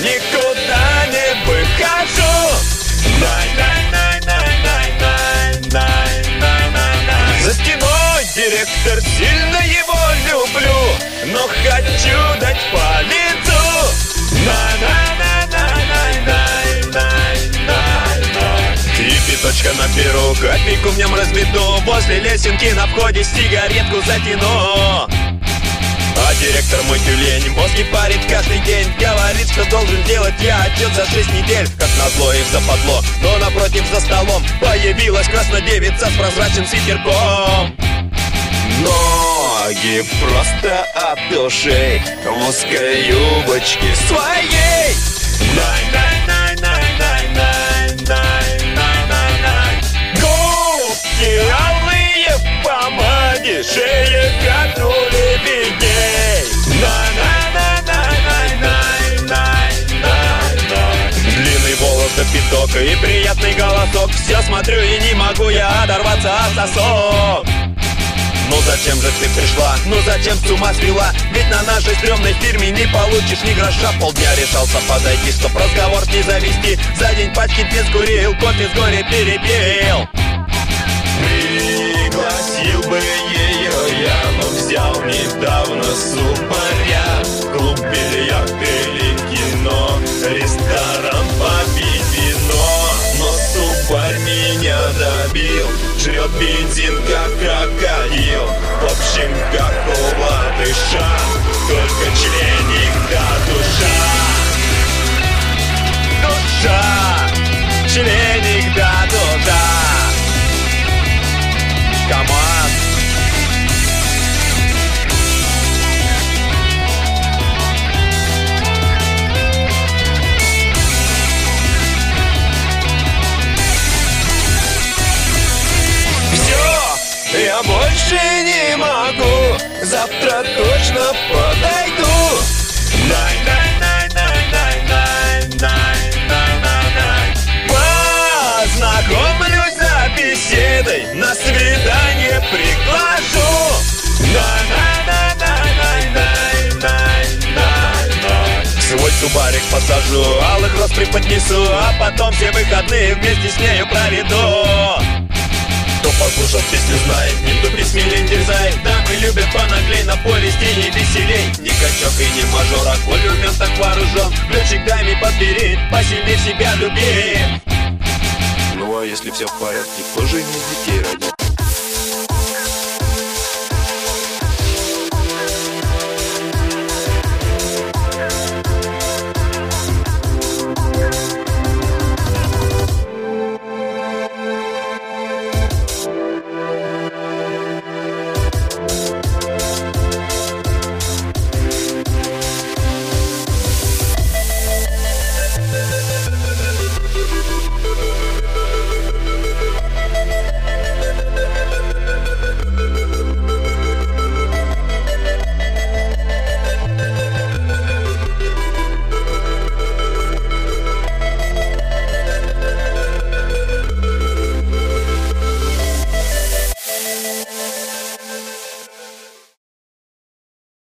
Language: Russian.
никуда не выхожу. За стеной директор, сильно его люблю Но хочу дать по лицу И пяточка на перу, копейку в нем разведу Возле лесенки на входе сигаретку затяну. А директор мой тюлень Мозги парит отчет за шесть недель Как назло их западло. Но напротив за столом Появилась краснодевица с прозрачным свитерком. Ноги просто от души В узкой юбочке своей. Губки и приятный голосок. Все смотрю и не могу я оторваться от сосок. Ну зачем же ты пришла? Ну зачем с ума свела? Ведь на нашей стрёмной фирме не получишь ни гроша. Полдня решался подойти, чтоб разговор не завести. За день пачки две скурил, кофе с горя перепил. Пригласил бы ее я, но взял недавно супаря Клуб, бильярд или кино, ресторан жрет бензин как крокодил В общем, какого дыша, только членик больше не могу Завтра точно подойду Най, най, най, най, най, най, най, най, най, най. Познакомлюсь за беседой На свидание приглашу Най, най, най, най, най, най, най, най, най. Свой субарик посажу, алых роз преподнесу А потом все выходные вместе с нею проведу кто послушал песню знает, никто письмелей дерзает Дамы любят понаглей на поле стилей веселей. Ни качок и не мажор, а коль умен так вооружен Ключик дай мне подбери, посильнее себя люби Ну а если все в порядке, кто же из детей родит?